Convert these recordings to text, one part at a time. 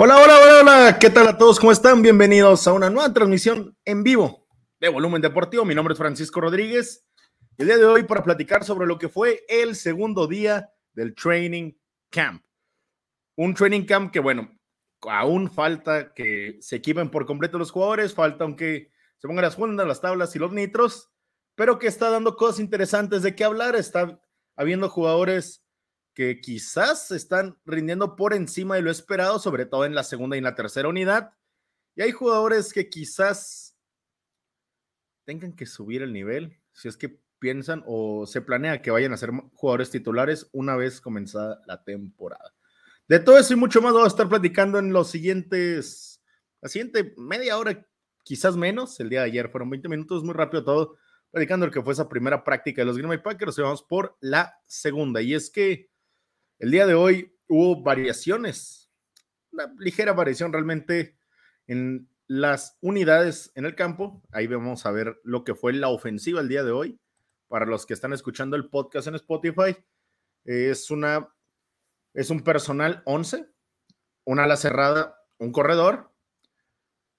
Hola, hola, hola, hola, ¿qué tal a todos? ¿Cómo están? Bienvenidos a una nueva transmisión en vivo de Volumen Deportivo. Mi nombre es Francisco Rodríguez. El día de hoy para platicar sobre lo que fue el segundo día del Training Camp. Un Training Camp que, bueno, aún falta que se equipen por completo los jugadores, falta aunque se pongan las fundas, las tablas y los nitros, pero que está dando cosas interesantes de qué hablar. Está habiendo jugadores que quizás están rindiendo por encima de lo esperado, sobre todo en la segunda y en la tercera unidad. Y hay jugadores que quizás tengan que subir el nivel, si es que piensan o se planea que vayan a ser jugadores titulares una vez comenzada la temporada. De todo eso y mucho más vamos a estar platicando en los siguientes, la siguiente media hora, quizás menos. El día de ayer fueron 20 minutos, muy rápido todo, platicando lo que fue esa primera práctica de los Green Bay Packers. Y vamos por la segunda. Y es que el día de hoy hubo variaciones, una ligera variación realmente en las unidades en el campo. Ahí vamos a ver lo que fue la ofensiva el día de hoy. Para los que están escuchando el podcast en Spotify, es una es un personal 11, una ala cerrada, un corredor.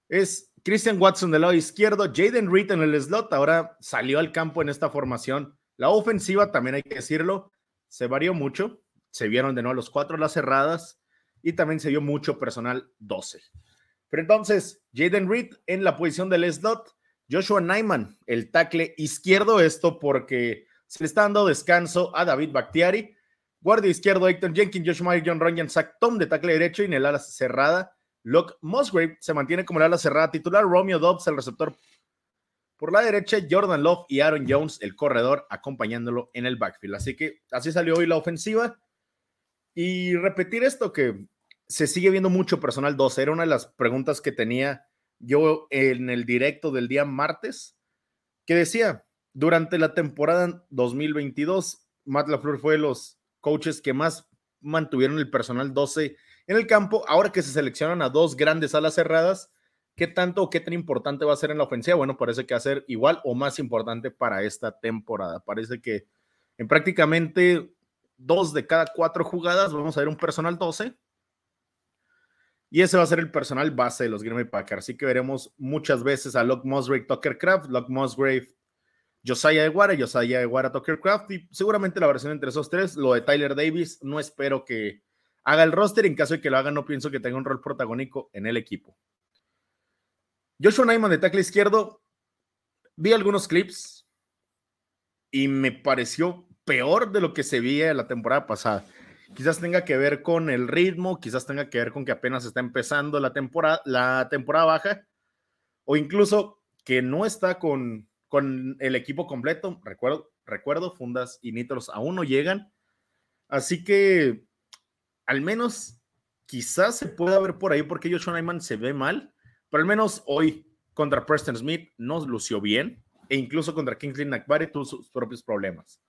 Es Christian Watson del lado izquierdo, Jaden Reed en el slot, ahora salió al campo en esta formación. La ofensiva, también hay que decirlo, se varió mucho se vieron de nuevo los cuatro las cerradas y también se vio mucho personal 12. Pero entonces, Jaden Reed en la posición del slot, Joshua Nyman, el tackle izquierdo, esto porque se le está dando descanso a David Bactiari, guardia izquierdo Aiton Jenkins, Josh Meyer, John Runyan, Zach Tom de tackle derecho y en el ala cerrada, Locke Musgrave se mantiene como el ala cerrada titular, Romeo Dobbs, el receptor por la derecha, Jordan Love y Aaron Jones, el corredor, acompañándolo en el backfield. Así que así salió hoy la ofensiva. Y repetir esto que se sigue viendo mucho personal 12, era una de las preguntas que tenía yo en el directo del día martes, que decía, durante la temporada 2022, Matt LaFleur fue de los coaches que más mantuvieron el personal 12 en el campo, ahora que se seleccionan a dos grandes alas cerradas, ¿qué tanto o qué tan importante va a ser en la ofensiva? Bueno, parece que va a ser igual o más importante para esta temporada. Parece que en prácticamente dos de cada cuatro jugadas, vamos a ver un personal 12. Y ese va a ser el personal base de los Green Bay Packers. Así que veremos muchas veces a Locke Musgrave, Tucker Craft, Locke Musgrave, Josiah Eguara, Josiah Eguara, Tucker Craft. Y seguramente la versión entre esos tres, lo de Tyler Davis, no espero que haga el roster. En caso de que lo haga, no pienso que tenga un rol protagónico en el equipo. Joshua Nyman de tackle izquierdo, vi algunos clips y me pareció peor de lo que se veía la temporada pasada. Quizás tenga que ver con el ritmo, quizás tenga que ver con que apenas está empezando la temporada, la temporada baja, o incluso que no está con, con el equipo completo. Recuerdo, recuerdo, Fundas y Nitros aún no llegan. Así que al menos quizás se pueda ver por ahí porque Joshua Nyman se ve mal, pero al menos hoy contra Preston Smith no lució bien e incluso contra Kingsley Nakbari tuvo sus propios problemas.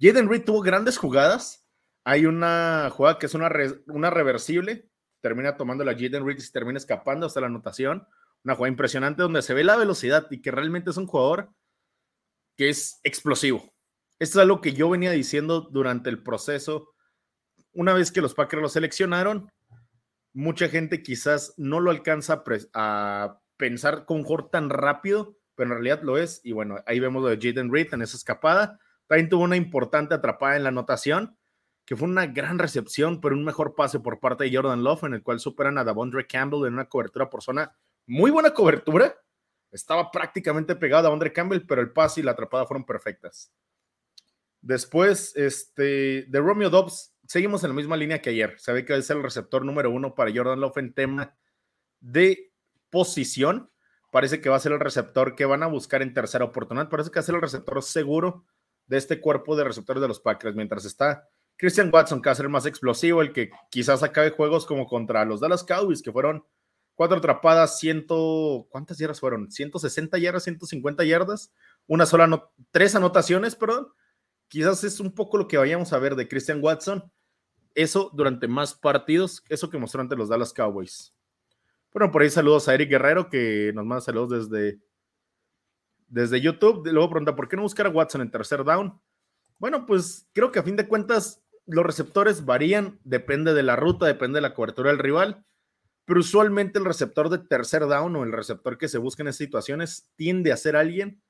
Jaden Reed tuvo grandes jugadas. Hay una jugada que es una, una reversible. Termina tomando la Jaden Reed y se termina escapando hasta la anotación. Una jugada impresionante donde se ve la velocidad y que realmente es un jugador que es explosivo. Esto es algo que yo venía diciendo durante el proceso. Una vez que los Packers lo seleccionaron, mucha gente quizás no lo alcanza a, pensar con un tan rápido, pero en realidad lo es. Y bueno, ahí vemos lo de Jaden Reed en esa escapada. También tuvo una importante atrapada en la anotación, que fue una gran recepción, pero un mejor pase por parte de Jordan Love, en el cual superan a Davondre Campbell en una cobertura por zona. Muy buena cobertura. Estaba prácticamente pegado a Davondre Campbell, pero el pase y la atrapada fueron perfectas. Después, este, de Romeo Dobbs, seguimos en la misma línea que ayer. Se ve que es el receptor número uno para Jordan Love en tema de posición. Parece que va a ser el receptor que van a buscar en tercera oportunidad. Parece que va a ser el receptor seguro de este cuerpo de receptores de los Packers, mientras está Christian Watson, que va a ser más explosivo, el que quizás acabe juegos como contra los Dallas Cowboys, que fueron cuatro atrapadas, ciento, ¿cuántas yardas fueron? 160 yardas, 150 yardas, una sola, tres anotaciones, perdón. Quizás es un poco lo que vayamos a ver de Christian Watson. Eso durante más partidos, eso que mostró ante los Dallas Cowboys. Bueno, por ahí saludos a Eric Guerrero, que nos manda saludos desde desde YouTube. Luego pregunta, ¿por qué no buscar a Watson en tercer down? Bueno, pues creo que a fin de cuentas los receptores varían, depende de la ruta, depende de la cobertura del rival. pero usualmente el receptor de tercer down o el receptor que se busca en esas situaciones tiende a ser alguien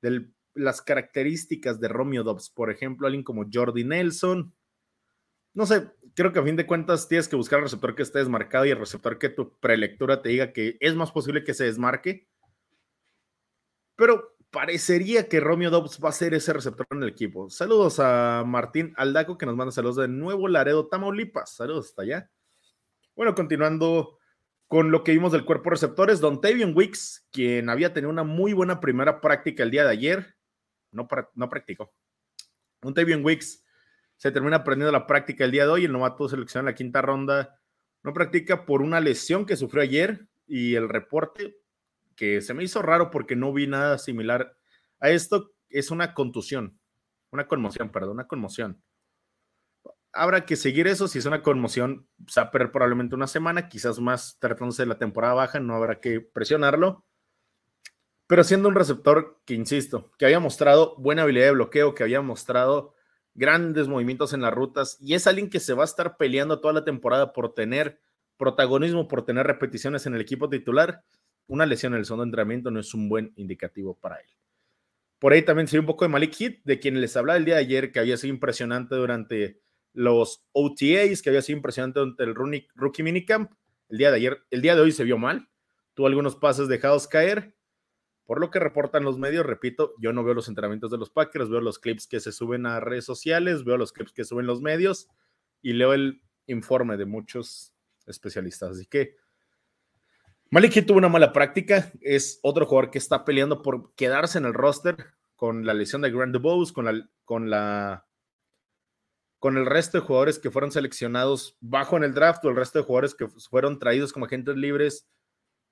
de las características de Romeo Dobbs. Por ejemplo, alguien como Jordi Nelson. No sé, creo que a fin de cuentas tienes que buscar el receptor que esté desmarcado y el receptor que tu prelectura te diga que es más posible que se desmarque. Pero parecería que Romeo Dobbs va a ser ese receptor en el equipo. Saludos a Martín Aldaco que nos manda saludos de Nuevo Laredo, Tamaulipas. Saludos hasta allá. Bueno, continuando con lo que vimos del cuerpo receptores, Don Tavion Wicks, quien había tenido una muy buena primera práctica el día de ayer, no, no practicó. Don Tavion Wicks se termina aprendiendo la práctica el día de hoy, el novato seleccionado en la quinta ronda no practica por una lesión que sufrió ayer y el reporte que se me hizo raro porque no vi nada similar a esto es una contusión, una conmoción, perdón, una conmoción habrá que seguir eso. Si es una conmoción, se va a perder probablemente una semana, quizás más tratándose de la temporada baja, no habrá que presionarlo. Pero siendo un receptor que, insisto, que había mostrado buena habilidad de bloqueo, que había mostrado grandes movimientos en las rutas, y es alguien que se va a estar peleando toda la temporada por tener protagonismo, por tener repeticiones en el equipo titular, una lesión en el segundo entrenamiento no es un buen indicativo para él. Por ahí también se un poco de Malik Hit, de quien les hablaba el día de ayer, que había sido impresionante durante los OTAs, que había sido impresionante durante el Rookie Minicamp. El día de ayer, el día de hoy se vio mal. Tuvo algunos pases dejados caer. Por lo que reportan los medios, repito, yo no veo los entrenamientos de los Packers, veo los clips que se suben a redes sociales, veo los clips que suben los medios y leo el informe de muchos especialistas. Así que Maliki tuvo una mala práctica, es otro jugador que está peleando por quedarse en el roster con la lesión de Grand con la, con la con el resto de jugadores que fueron seleccionados bajo en el draft o el resto de jugadores que fueron traídos como agentes libres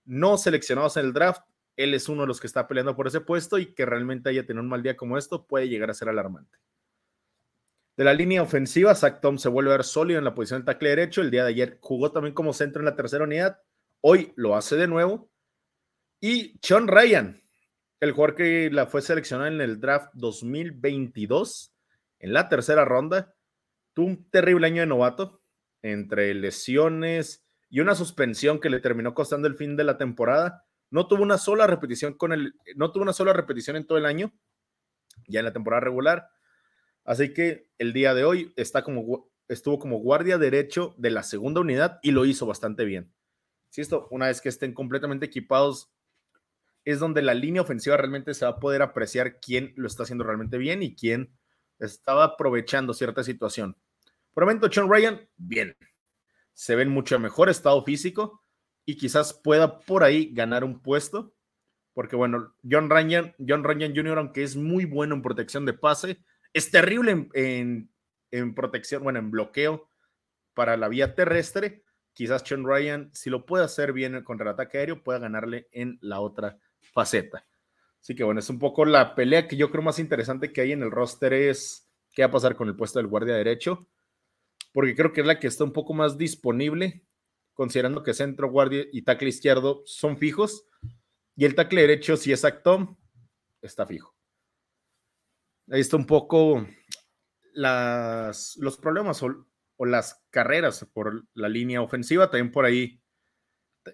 no seleccionados en el draft, él es uno de los que está peleando por ese puesto y que realmente haya tenido un mal día como esto puede llegar a ser alarmante. De la línea ofensiva, Zach Tom se vuelve a ver sólido en la posición de tackle derecho. El día de ayer jugó también como centro en la tercera unidad. Hoy lo hace de nuevo. Y Sean Ryan, el jugador que la fue seleccionado en el draft 2022, en la tercera ronda, tuvo un terrible año de novato, entre lesiones y una suspensión que le terminó costando el fin de la temporada. No tuvo una sola repetición con el, no tuvo una sola repetición en todo el año, ya en la temporada regular. Así que el día de hoy está como, estuvo como guardia derecho de la segunda unidad y lo hizo bastante bien. Si esto, una vez que estén completamente equipados, es donde la línea ofensiva realmente se va a poder apreciar quién lo está haciendo realmente bien y quién estaba aprovechando cierta situación. Por el momento, Sean Ryan, bien. Se ve en mucho mejor estado físico y quizás pueda por ahí ganar un puesto. Porque, bueno, John Ryan, John Ryan Jr., aunque es muy bueno en protección de pase, es terrible en, en, protección, bueno, en bloqueo para la vía terrestre. Quizás Sean Ryan, si lo puede hacer bien contra el ataque aéreo, pueda ganarle en la otra faceta. Así que bueno, es un poco la pelea que yo creo más interesante que hay en el roster es qué va a pasar con el puesto del guardia derecho porque creo que es la que está un poco más disponible, considerando que centro, guardia y tackle izquierdo son fijos, y el tackle derecho, si es acto, está fijo. Ahí está un poco las, los problemas o, las carreras por la línea ofensiva, también por ahí.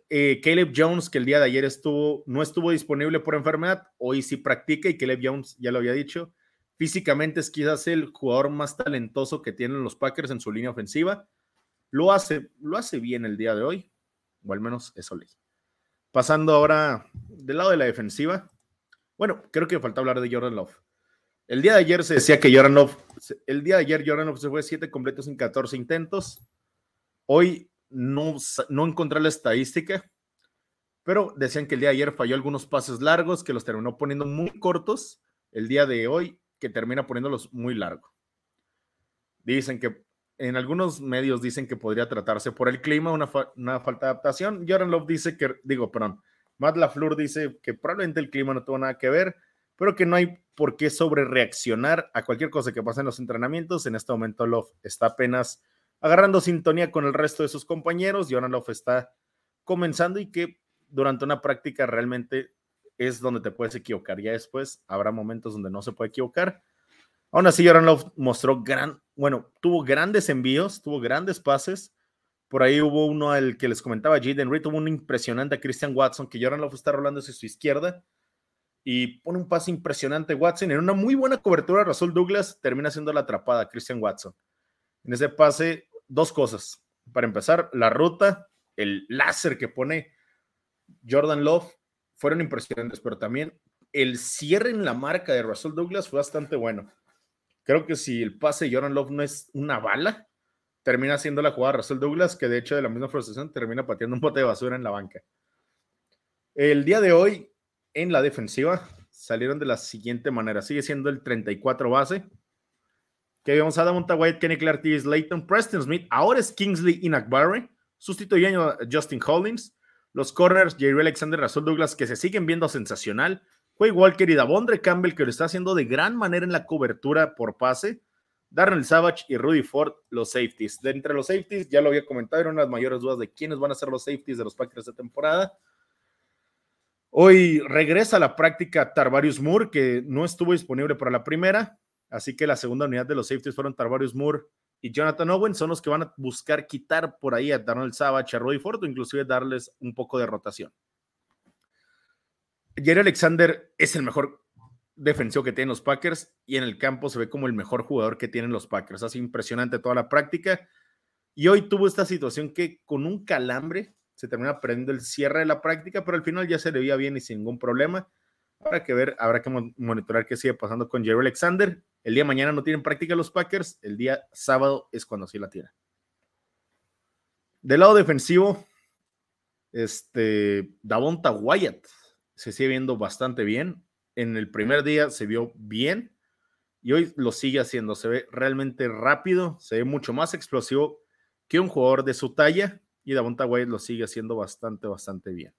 Eh, Caleb Jones, que el día de ayer estuvo, no estuvo disponible por enfermedad, hoy sí practica y Caleb Jones ya lo había dicho, Físicamente es quizás el jugador más talentoso que tienen los Packers en su línea ofensiva. Lo hace, lo hace bien el día de hoy, o al menos eso leí. Pasando ahora del lado de la defensiva. Bueno, creo que falta hablar de Jordan Love. El día de ayer se decía que Jordan Love, el día de ayer Jordan Love se fue 7 completos en 14 intentos. Hoy no, no encontré la estadística, pero decían que el día de ayer falló algunos pases largos, que los terminó poniendo muy cortos. El día de hoy que termina poniéndolos muy largo. Dicen que en algunos medios dicen que podría tratarse por el clima, una, una falta de adaptación. Jordan Love dice que, digo, perdón, Matt LaFleur dice que probablemente el clima no tuvo nada que ver, pero que no hay por qué sobre reaccionar a cualquier cosa que pase en los entrenamientos. En este momento Love está apenas agarrando sintonía con el resto de sus compañeros. Jordan Love está comenzando y que durante una práctica realmente es donde te puedes equivocar. Ya después habrá momentos donde no se puede equivocar. Aún así, Jordan Love mostró gran, bueno, tuvo grandes envíos, tuvo grandes pases, Por ahí hubo uno al que les comentaba, Jaden Reed, tuvo un impresionante a Christian Watson, que Jordan Love está rolando hacia su izquierda y pone un pase impresionante Watson. En una muy buena cobertura, Russell Douglas termina haciendo la atrapada Christian Watson. En ese pase, dos cosas. Para empezar, la ruta, el láser que pone Jordan Love fueron impresionantes, pero también el cierre en la marca de Russell Douglas fue bastante bueno. Creo que si el pase de Jordan Love no es una bala, termina haciendo la jugada Russell Douglas, que de hecho de la misma frustración termina pateando un bote de basura en la banca. El día de hoy, en la defensiva, salieron de la siguiente manera. Sigue siendo el 34 base. Que vamos a Monta White, Kenny Clark, Slayton, Preston Smith. Ahora es Kingsley Inakbarre, sustituyendo a Justin Hollins. Los corners, Jerry Alexander, Russell Douglas, que se siguen viendo sensacional. Quay Walker y Davondre Campbell, que lo está haciendo de gran manera en la cobertura por pase. Darnell Savage y Rudy Ford, los safeties. De entre los safeties, ya lo había comentado, eran las mayores dudas de quiénes van a ser los safeties de los Packers de temporada. Hoy regresa a la práctica Tarvarius Moore, que no estuvo disponible para la primera, así que la segunda unidad de los safeties fueron Tarvarius Moore y Jonathan Owen, son los que van a buscar quitar por ahí a Darnell Savage, a Rudy Ford, o inclusive darles un poco de rotación. Jerry Alexander es el mejor defensivo que tienen los Packers y en el campo se ve como el mejor jugador que tienen los Packers. Hace impresionante toda la práctica. Y hoy tuvo esta situación que con un calambre se termina perdiendo el cierre de la práctica, pero al final ya se le veía bien y sin ningún problema. Habrá que ver, habrá que monitorar qué sigue pasando con Jerry Alexander. El día de mañana no tienen práctica los Packers, el día sábado es cuando sí la tienen. Del lado defensivo, este, Davonta Wyatt se sigue viendo bastante bien. En el primer día se vio bien y hoy lo sigue haciendo. Se ve realmente rápido, se ve mucho más explosivo que un jugador de su talla y Davonta Wyatt lo sigue haciendo bastante, bastante bien.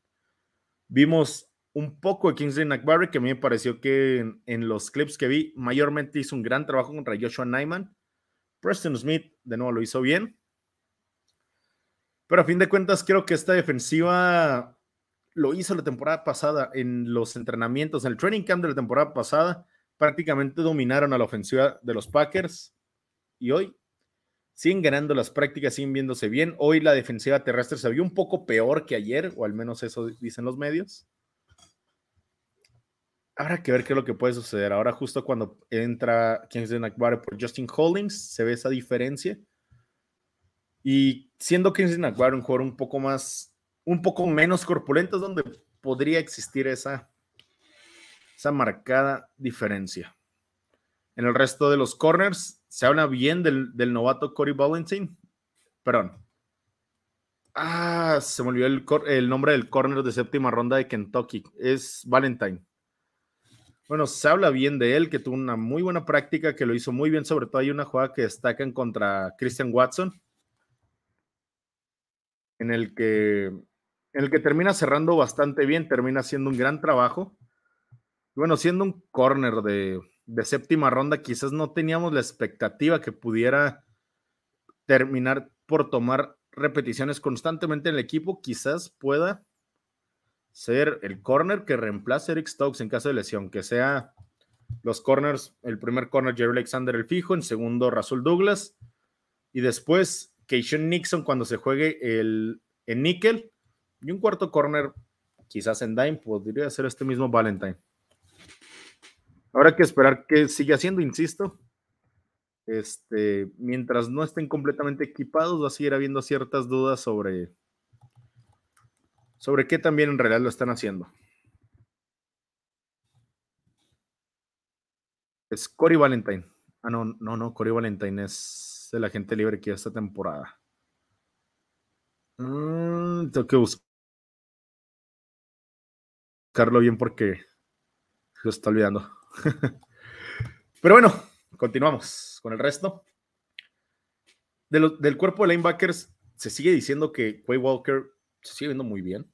Vimos un poco de Kingsley McBarry, que a mí me pareció que en, los clips que vi, mayormente hizo un gran trabajo contra Joshua Nyman. Preston Smith, de nuevo, lo hizo bien. Pero a fin de cuentas, creo que esta defensiva lo hizo la temporada pasada en los entrenamientos, en el training camp de la temporada pasada, prácticamente dominaron a la ofensiva de los Packers y hoy siguen ganando las prácticas, siguen viéndose bien. Hoy la defensiva terrestre se vio un poco peor que ayer, o al menos eso dicen los medios. Habrá que ver qué es lo que puede suceder. Ahora, justo cuando entra Kingsley McBarry por Justin Holdings, se ve esa diferencia. Y siendo Kingsley McBarry un jugador un poco más un poco menos corpulentos, donde podría existir esa, esa marcada diferencia. En el resto de los corners, se habla bien del, novato Corey Valentin. Perdón. Ah, se me olvidó el, nombre del corner de séptima ronda de Kentucky. Es Valentine. Bueno, se habla bien de él, que tuvo una muy buena práctica, que lo hizo muy bien. Sobre todo hay una jugada que destacan contra Christian Watson, en el que en el que termina cerrando bastante bien, termina siendo un gran trabajo. Bueno, siendo un corner de, séptima ronda, quizás no teníamos la expectativa que pudiera terminar por tomar repeticiones constantemente en el equipo, quizás pueda ser el corner que reemplace a Eric Stokes en caso de lesión, que sea los corners, el primer corner Jerry Alexander el fijo, en segundo Rasul Douglas, y después Keishon Nixon cuando se juegue el, en níquel y un cuarto corner, quizás en Dime, podría ser este mismo Valentine. Habrá que esperar que siga haciendo, insisto. Este, mientras no estén completamente equipados, va a seguir habiendo ciertas dudas sobre, sobre qué también en realidad lo están haciendo. Es Cory Valentine. Ah, no, no, no, Cory Valentine es el agente libre que esta temporada. Mm, tengo que buscar buscarlo bien porque se está olvidando. Pero bueno, continuamos con el resto. del cuerpo de linebackers se sigue diciendo que Quay Walker se sigue viendo muy bien.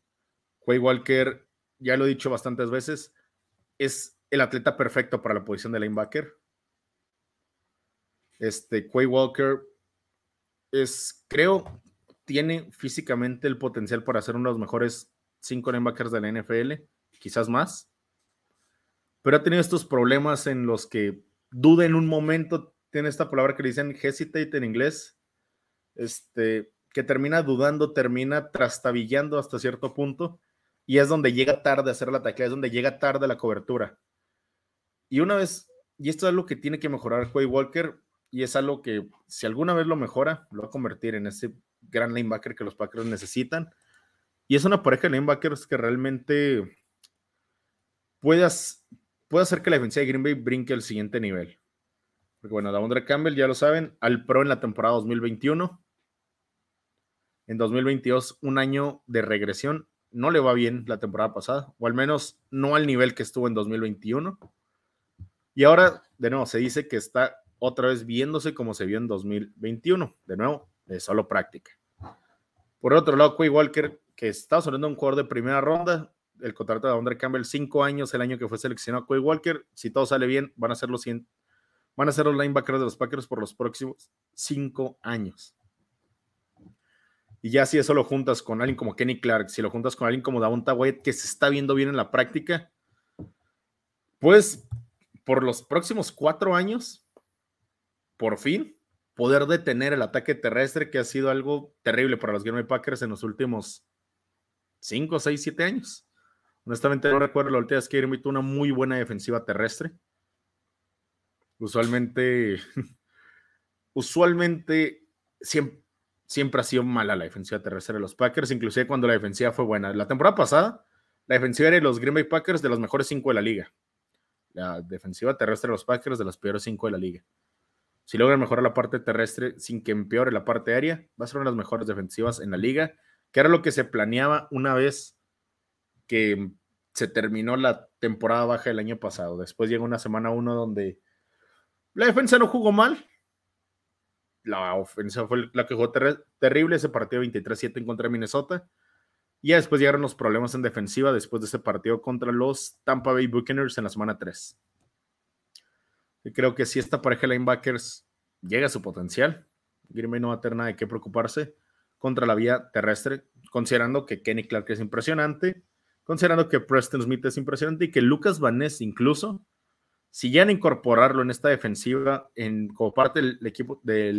Quay Walker, ya lo he dicho bastantes veces, es el atleta perfecto para la posición de linebacker. Este Quay Walker es, creo, tiene físicamente el potencial para ser uno de los mejores cinco linebackers de la NFL quizás más, pero ha tenido estos problemas en los que duda en un momento, tiene esta palabra que le dicen hesitate en inglés, este, que termina dudando, termina trastabillando hasta cierto punto y es donde llega tarde a hacer la taclea, es donde llega tarde la cobertura. Y una vez, y esto es algo que tiene que mejorar Quay Walker y es algo que si alguna vez lo mejora, lo va a convertir en ese gran linebacker que los Packers necesitan. Y es una pareja de linebackers que realmente puede, hacer que la defensa de Green Bay brinque al siguiente nivel. Porque bueno, Davondre Campbell, ya lo saben, al pro en la temporada 2021 en 2022 un año de regresión. No le va bien la temporada pasada, o al menos no al nivel que estuvo en 2021. Y ahora, de nuevo, se dice que está otra vez viéndose como se vio en 2021. De nuevo, de solo práctica. Por otro lado, Quay Walker, que está sonando un jugador de primera ronda, el contrato de Andre Campbell, cinco años el año que fue seleccionado Quay Walker. Si todo sale bien, van a ser los, van a ser los linebackers de los Packers por los próximos cinco años. Y ya si eso lo juntas con alguien como Kenny Clark, si lo juntas con alguien como Davonta White, que se está viendo bien en la práctica, pues por los próximos cuatro años, por fin, poder detener el ataque terrestre, que ha sido algo terrible para los Green Bay Packers en los últimos cinco, seis, siete años. Honestamente no recuerdo la última vez que Green tuvo una muy buena defensiva terrestre. Usualmente, usualmente siempre siempre ha sido mala la defensiva terrestre de los Packers, inclusive cuando la defensiva fue buena. La temporada pasada, la defensiva era de los Green Bay Packers de los mejores cinco de la liga. La defensiva terrestre de los Packers de los peores cinco de la liga. Si logran mejorar la parte terrestre sin que empeore la parte aérea, va a ser una de las mejores defensivas en la liga, que era lo que se planeaba una vez que se terminó la temporada baja del año pasado. Después llegó una semana uno donde la defensa no jugó mal, la ofensa fue la que jugó terrible ese partido 23-7 en contra de Minnesota. Y después llegaron los problemas en defensiva después de ese partido contra los Tampa Bay Buccaneers en la semana 3. Y creo que si esta pareja de linebackers llega a su potencial, Green no va a tener nada de qué preocuparse contra la vía terrestre, considerando que Kenny Clark es impresionante, considerando que Preston Smith es impresionante y que Lucas Van Ness incluso si llegan a incorporarlo en esta defensiva en, como parte del equipo de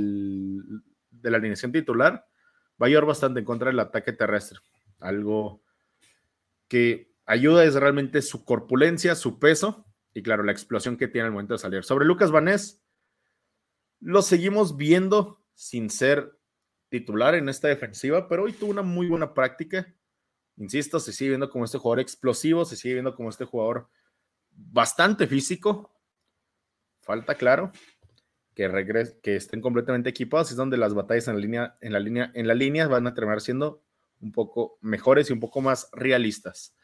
la alineación titular, va a ayudar bastante en contra del ataque terrestre. Algo que ayuda es realmente su corpulencia, su peso y claro, la explosión que tiene al momento de salir. Sobre Lucas Vanés, lo seguimos viendo sin ser titular en esta defensiva, pero hoy tuvo una muy buena práctica. Insisto, se sigue viendo como este jugador explosivo, se sigue viendo como este jugador bastante físico. Falta, claro, que, que estén completamente equipados. Es donde las batallas en la, línea, en, la línea, en la línea van a terminar siendo un poco mejores y un poco más realistas.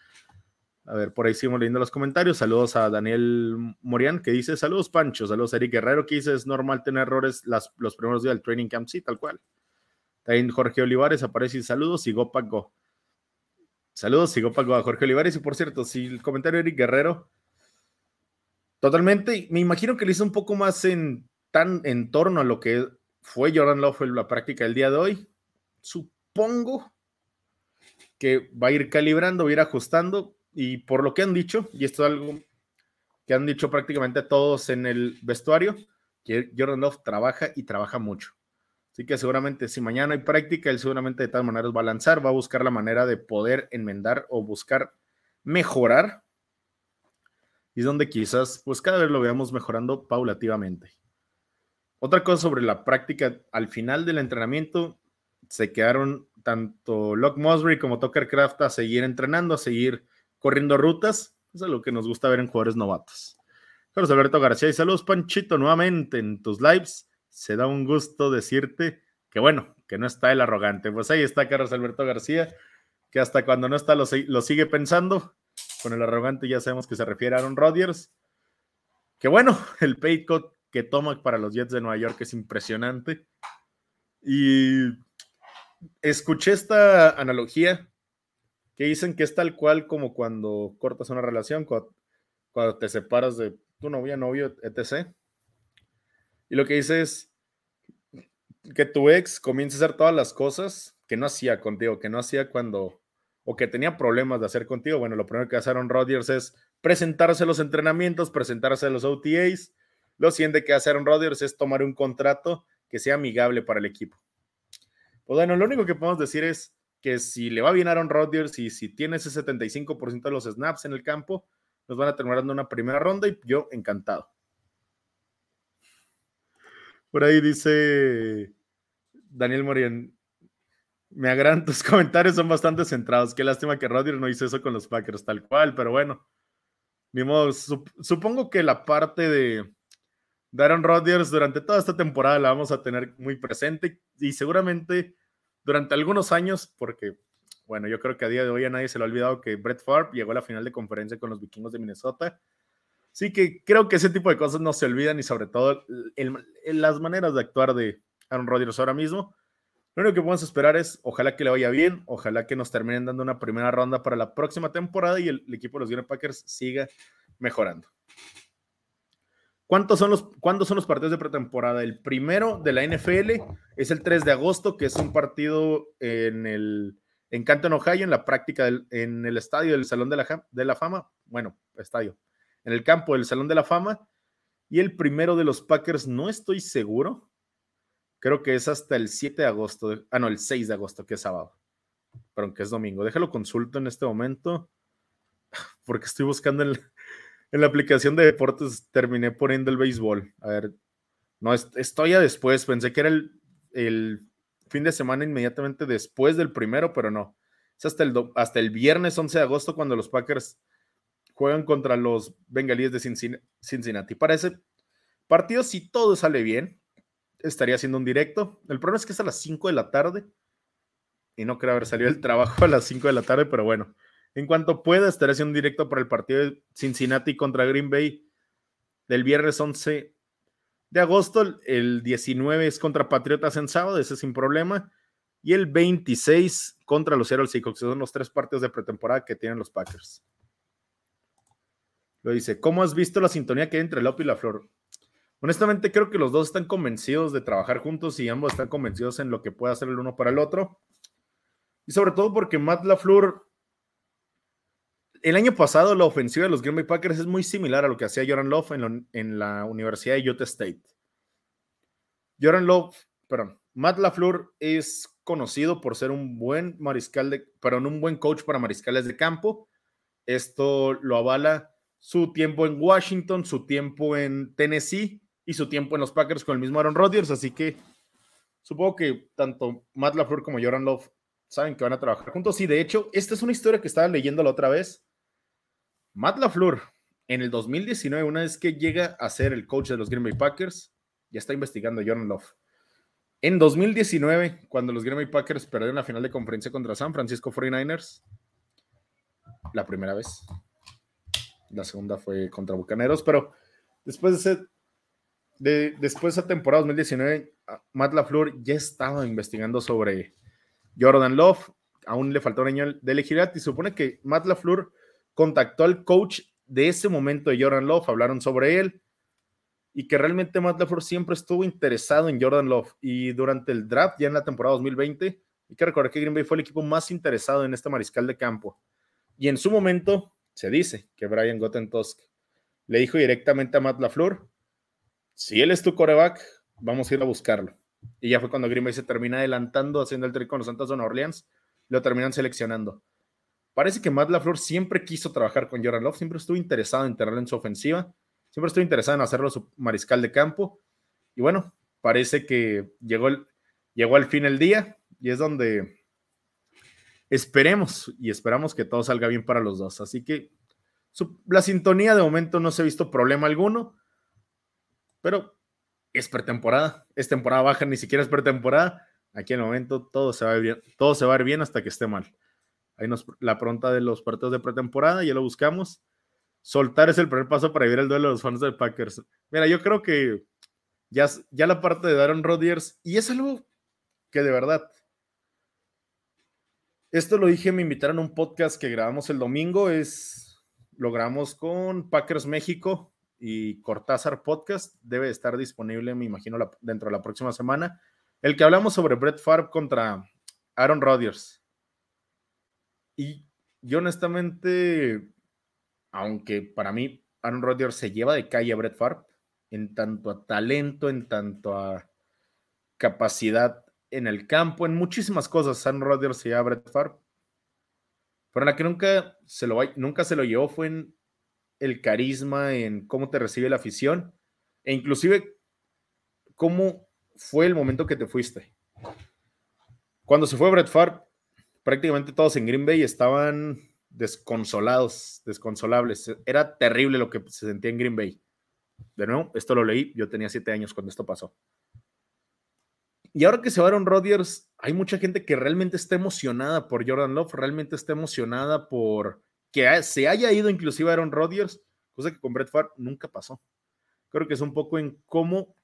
A ver, por ahí seguimos leyendo los comentarios. Saludos a Daniel Morian que dice: Saludos, Pancho. Saludos a Eric Guerrero que dice: Es normal tener errores los primeros días del training camp. Sí, tal cual. También Jorge Olivares aparece y saludos y Gopak Go. Saludos y Gopak Go a Jorge Olivares. Y por cierto, si el comentario de Eric Guerrero Totalmente. Me imagino que le hizo un poco más en, tan en torno a lo que fue Jordan Love en la práctica del día de hoy. Supongo que va a ir calibrando, va a ir ajustando. Y por lo que han dicho, y esto es algo que han dicho prácticamente todos en el vestuario, que Jordan Love trabaja y trabaja mucho. Así que seguramente si mañana hay práctica, él seguramente de todas maneras va a lanzar, va a buscar la manera de poder enmendar o buscar mejorar y es donde quizás pues cada vez lo veamos mejorando paulativamente. Otra cosa sobre la práctica, al final del entrenamiento se quedaron tanto Locke Mosbury como Tucker Craft a seguir entrenando, a seguir corriendo rutas. Es lo que nos gusta ver en jugadores novatos. Carlos Alberto García y saludos Panchito nuevamente en tus lives. Se da un gusto decirte que bueno, que no está el arrogante. Pues ahí está Carlos Alberto García, que hasta cuando no está lo, sigue pensando con el arrogante ya sabemos que se refiere a Aaron Rodgers. Que bueno, el pay que toma para los Jets de Nueva York es impresionante. Y escuché esta analogía que dicen que es tal cual como cuando cortas una relación, cuando, te separas de tu novia, novio, etc. Y lo que dice es que tu ex comience a hacer todas las cosas que no hacía contigo, que no hacía cuando o que tenía problemas de hacer contigo, bueno, lo primero que hacer Rodgers es presentarse a los entrenamientos, presentarse a los OTAs. Lo siguiente que hacer Rodgers es tomar un contrato que sea amigable para el equipo. Pues bueno, lo único que podemos decir es que si le va bien a Aaron Rodgers y si tiene ese 75% de los snaps en el campo, nos van a terminar dando una primera ronda y yo encantado. Por ahí dice Daniel Morian, me agradan tus comentarios, son bastante centrados. Qué lástima que Rodgers no hizo eso con los Packers, tal cual, pero bueno. supongo que la parte de, de Aaron Rodgers durante toda esta temporada la vamos a tener muy presente y seguramente durante algunos años, porque, bueno, yo creo que a día de hoy a nadie se le ha olvidado que Brett Favre llegó a la final de conferencia con los vikingos de Minnesota. Sí que creo que ese tipo de cosas no se olvidan y sobre todo las maneras de actuar de Aaron Rodgers ahora mismo. Lo único que podemos esperar es, ojalá que le vaya bien, ojalá que nos terminen dando una primera ronda para la próxima temporada y el, equipo de los Green Packers siga mejorando. ¿Cuántos son los, ¿Cuándo son los partidos de pretemporada? El primero de la NFL es el 3 de agosto, que es un partido en el en Canton, Ohio, en la práctica en el estadio del Salón de la, de la Fama. Bueno, estadio. En el campo del Salón de la Fama. Y el primero de los Packers, no estoy seguro, Creo que es hasta el 7 de agosto. Ah, no, el 6 de agosto, que es sábado. Perdón, que es domingo. Déjalo consulto en este momento. Porque estoy buscando en, la aplicación de deportes. Terminé poniendo el béisbol. A ver. No, estoy ya después. Pensé que era el, el fin de semana inmediatamente después del primero, pero no. Es hasta el, hasta el viernes 11 de agosto cuando los Packers juegan contra los bengalíes de Cincinnati. Para ese partido, si todo sale bien, estaría haciendo un directo. El problema es que es a las 5 de la tarde y no creo haber salido del trabajo a las 5 de la tarde, pero bueno, en cuanto pueda, estaré haciendo un directo para el partido de Cincinnati contra Green Bay del viernes 11 de agosto. El 19 es contra Patriotas en sábado, ese sin problema. Y el 26 contra los Seattle Seahawks. Son los tres partidos de pretemporada que tienen los Packers. Lo dice, ¿cómo has visto la sintonía que hay entre Lop y la Flor? Honestamente, creo que los dos están convencidos de trabajar juntos y ambos están convencidos en lo que puede hacer el uno para el otro. Y sobre todo porque Matt LaFleur, el año pasado la ofensiva de los Green Bay Packers es muy similar a lo que hacía Jordan Love en, la Universidad de Utah State. Jordan Love, perdón, Matt LaFleur es conocido por ser un buen mariscal de, perdón, un buen coach para mariscales de campo. Esto lo avala su tiempo en Washington, su tiempo en Tennessee y su tiempo en los Packers con el mismo Aaron Rodgers, así que supongo que tanto Matt LaFleur como Jordan Love saben que van a trabajar juntos. Y de hecho, esta es una historia que estaba leyendo la otra vez. Matt LaFleur, en el 2019, una vez que llega a ser el coach de los Green Bay Packers, ya está investigando a Jordan Love. En 2019, cuando los Green Bay Packers perdieron la final de conferencia contra San Francisco 49ers, la primera vez. La segunda fue contra Bucaneros, pero después de ese después de esa temporada 2019, Matt LaFleur ya estaba investigando sobre Jordan Love. Aún le faltó un año de elegibilidad y supone que Matt LaFleur contactó al coach de ese momento de Jordan Love, hablaron sobre él y que realmente Matt LaFleur siempre estuvo interesado en Jordan Love y durante el draft ya en la temporada 2020 hay que recordar que Green Bay fue el equipo más interesado en este mariscal de campo y en su momento se dice que Brian Gottentosk le dijo directamente a Matt LaFleur si él es tu coreback, vamos a ir a buscarlo. Y ya fue cuando Green se termina adelantando, haciendo el trick con los Santos de Orleans, lo terminan seleccionando. Parece que Matt LaFleur siempre quiso trabajar con Jordan Love, siempre estuvo interesado en tenerlo en su ofensiva, siempre estuvo interesado en hacerlo su mariscal de campo. Y bueno, parece que llegó, el, llegó al fin el día y es donde esperemos y esperamos que todo salga bien para los dos. Así que la sintonía de momento no se ha visto problema alguno. Pero es pretemporada, es temporada baja, ni siquiera es pretemporada. Aquí en el momento todo se va a ver bien, todo se va a ver bien hasta que esté mal. Ahí nos la pronta de los partidos de pretemporada, ya lo buscamos. Soltar es el primer paso para vivir el duelo de los fans de Packers. Mira, yo creo que ya, ya la parte de Aaron Rodgers, y es algo que de verdad. Esto lo dije, me invitaron a un podcast que grabamos el domingo, es lo grabamos con Packers México, y Cortázar Podcast debe estar disponible, me imagino, dentro de la próxima semana. El que hablamos sobre Brett Favre contra Aaron Rodgers. Y yo honestamente, aunque para mí Aaron Rodgers se lleva de calle a Brett Favre, en tanto a talento, en tanto a capacidad en el campo, en muchísimas cosas, San Rodgers y a Brett Favre. Pero la que nunca se, lo, nunca se lo llevó fue en el carisma, en cómo te recibe la afición, e inclusive cómo fue el momento que te fuiste. Cuando se fue Brett Favre, prácticamente todos en Green Bay estaban desconsolados, desconsolables. Era terrible lo que se sentía en Green Bay. De nuevo, esto lo leí, yo tenía siete años cuando esto pasó. Y ahora que se va Aaron Rodgers, hay mucha gente que realmente está emocionada por Jordan Love, realmente está emocionada por que se haya ido inclusive Aaron Rodgers, cosa que con Brett Favre nunca pasó. Creo que es un poco en cómo,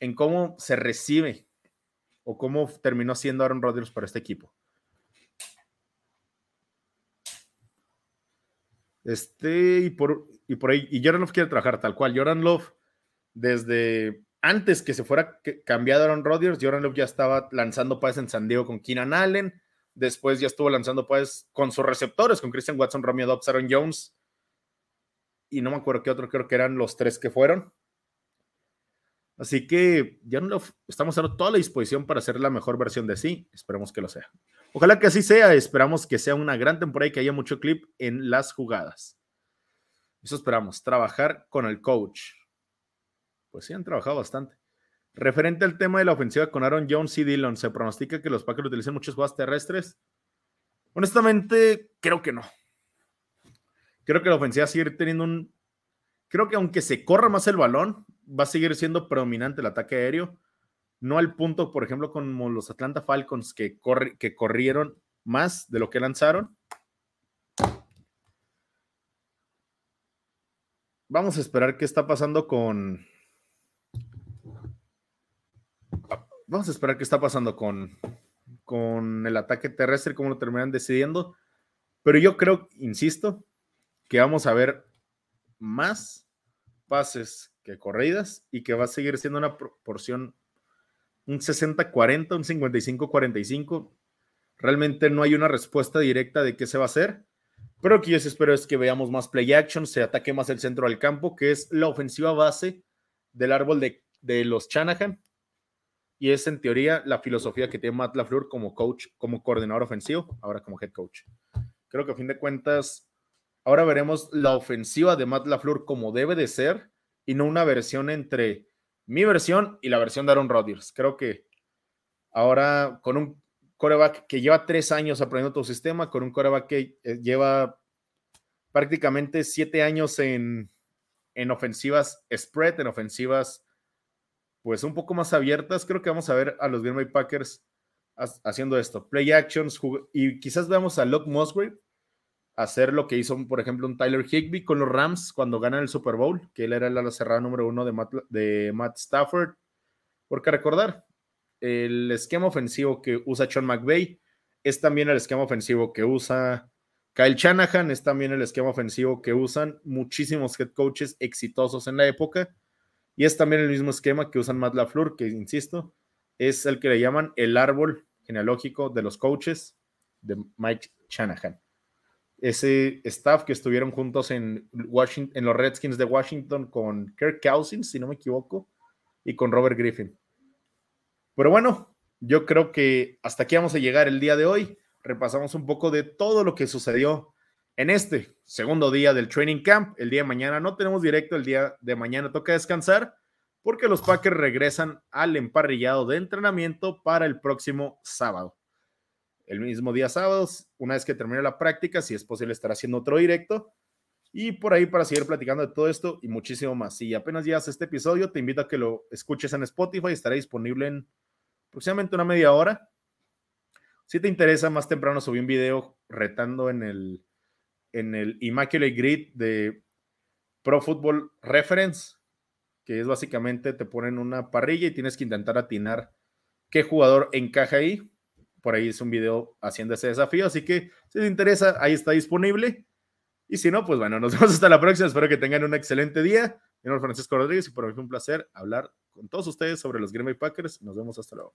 en cómo se recibe o cómo terminó siendo Aaron Rodgers para este equipo. Este, y por, y por ahí, y Jordan Love quiere trabajar tal cual. Jordan Love, desde antes que se fuera cambiado Aaron Rodgers, Jordan Love ya estaba lanzando pases en San Diego con Keenan Allen. Después ya estuvo lanzando pases con sus receptores, con Christian Watson, Romeo Dobbs, Aaron Jones. Y no me acuerdo qué otro, creo que eran los tres que fueron. Así que Jordan Love, estamos dando toda la disposición para hacer la mejor versión de sí. Esperemos que lo sea. Ojalá que así sea. Esperamos que sea una gran temporada y que haya mucho clip en las jugadas. Eso esperamos. Trabajar con el coach pues sí han trabajado bastante. Referente al tema de la ofensiva con Aaron Jones y Dillon, ¿se pronostica que los Packers utilicen muchas jugadas terrestres? Honestamente, creo que no. Creo que la ofensiva sigue teniendo un. Creo que aunque se corra más el balón, va a seguir siendo predominante el ataque aéreo. No al punto, por ejemplo, como los Atlanta Falcons que corrieron más de lo que lanzaron. Vamos a esperar qué está pasando con, Vamos a esperar qué está pasando con, con el ataque terrestre, cómo lo terminan decidiendo. Pero yo creo, insisto, que vamos a ver más pases que corridas y que va a seguir siendo una proporción un 60-40, un 55-45. Realmente no hay una respuesta directa de qué se va a hacer. Pero lo que yo espero es que veamos más play action, se ataque más el centro del campo, que es la ofensiva base del árbol de, de los Shanahan y es en teoría la filosofía que tiene Matt LaFleur como coach, como coordinador ofensivo, ahora como head coach. Creo que a fin de cuentas, ahora veremos la ofensiva de Matt LaFleur como debe de ser y no una versión entre mi versión y la versión de Aaron Rodgers. Creo que ahora con un coreback que lleva tres años aprendiendo tu sistema, con un coreback que eh, lleva prácticamente siete años en, en ofensivas spread, en ofensivas pues un poco más abiertas. Creo que vamos a ver a los Green Bay Packers haciendo esto, play actions, y quizás veamos a Luke Musgrave hacer lo que hizo, por ejemplo, un Tyler Higby con los Rams cuando ganan el Super Bowl, que él era el ala cerrada número uno de Matt, de Matt Stafford. Porque recordar, el esquema ofensivo que usa Sean McVay es también el esquema ofensivo que usa Kyle Shanahan, es también el esquema ofensivo que usan muchísimos head coaches exitosos en la época y es también el mismo esquema que usan Matt LaFleur, que insisto, es el que le llaman el árbol genealógico de los coaches de Mike Shanahan. Ese staff que estuvieron juntos en, Washington, en los Redskins de Washington con Kirk Cousins, si no me equivoco, y con Robert Griffin. Pero bueno, yo creo que hasta aquí vamos a llegar el día de hoy. Repasamos un poco de todo lo que sucedió en este segundo día del training camp. El día de mañana no tenemos directo, el día de mañana toca descansar porque los Packers regresan al emparrillado de entrenamiento para el próximo sábado. El mismo día sábado, una vez que termine la práctica, si es posible estar haciendo otro directo. Y por ahí para seguir platicando de todo esto y muchísimo más. Si apenas llegas a este episodio, te invito a que lo escuches en Spotify. Estará disponible en aproximadamente una media hora. Si te interesa, más temprano subí un video retando en el en el Immaculate Grid de Pro Football Reference, que es básicamente te ponen una parrilla y tienes que intentar atinar qué jugador encaja ahí. Por ahí es un video haciendo ese desafío, así que si te interesa, ahí está disponible. Y si no, pues bueno, nos vemos hasta la próxima. Espero que tengan un excelente día. Mi nombre es Francisco Rodríguez y por mí fue un placer hablar con todos ustedes sobre los Green Bay Packers. Nos vemos hasta luego.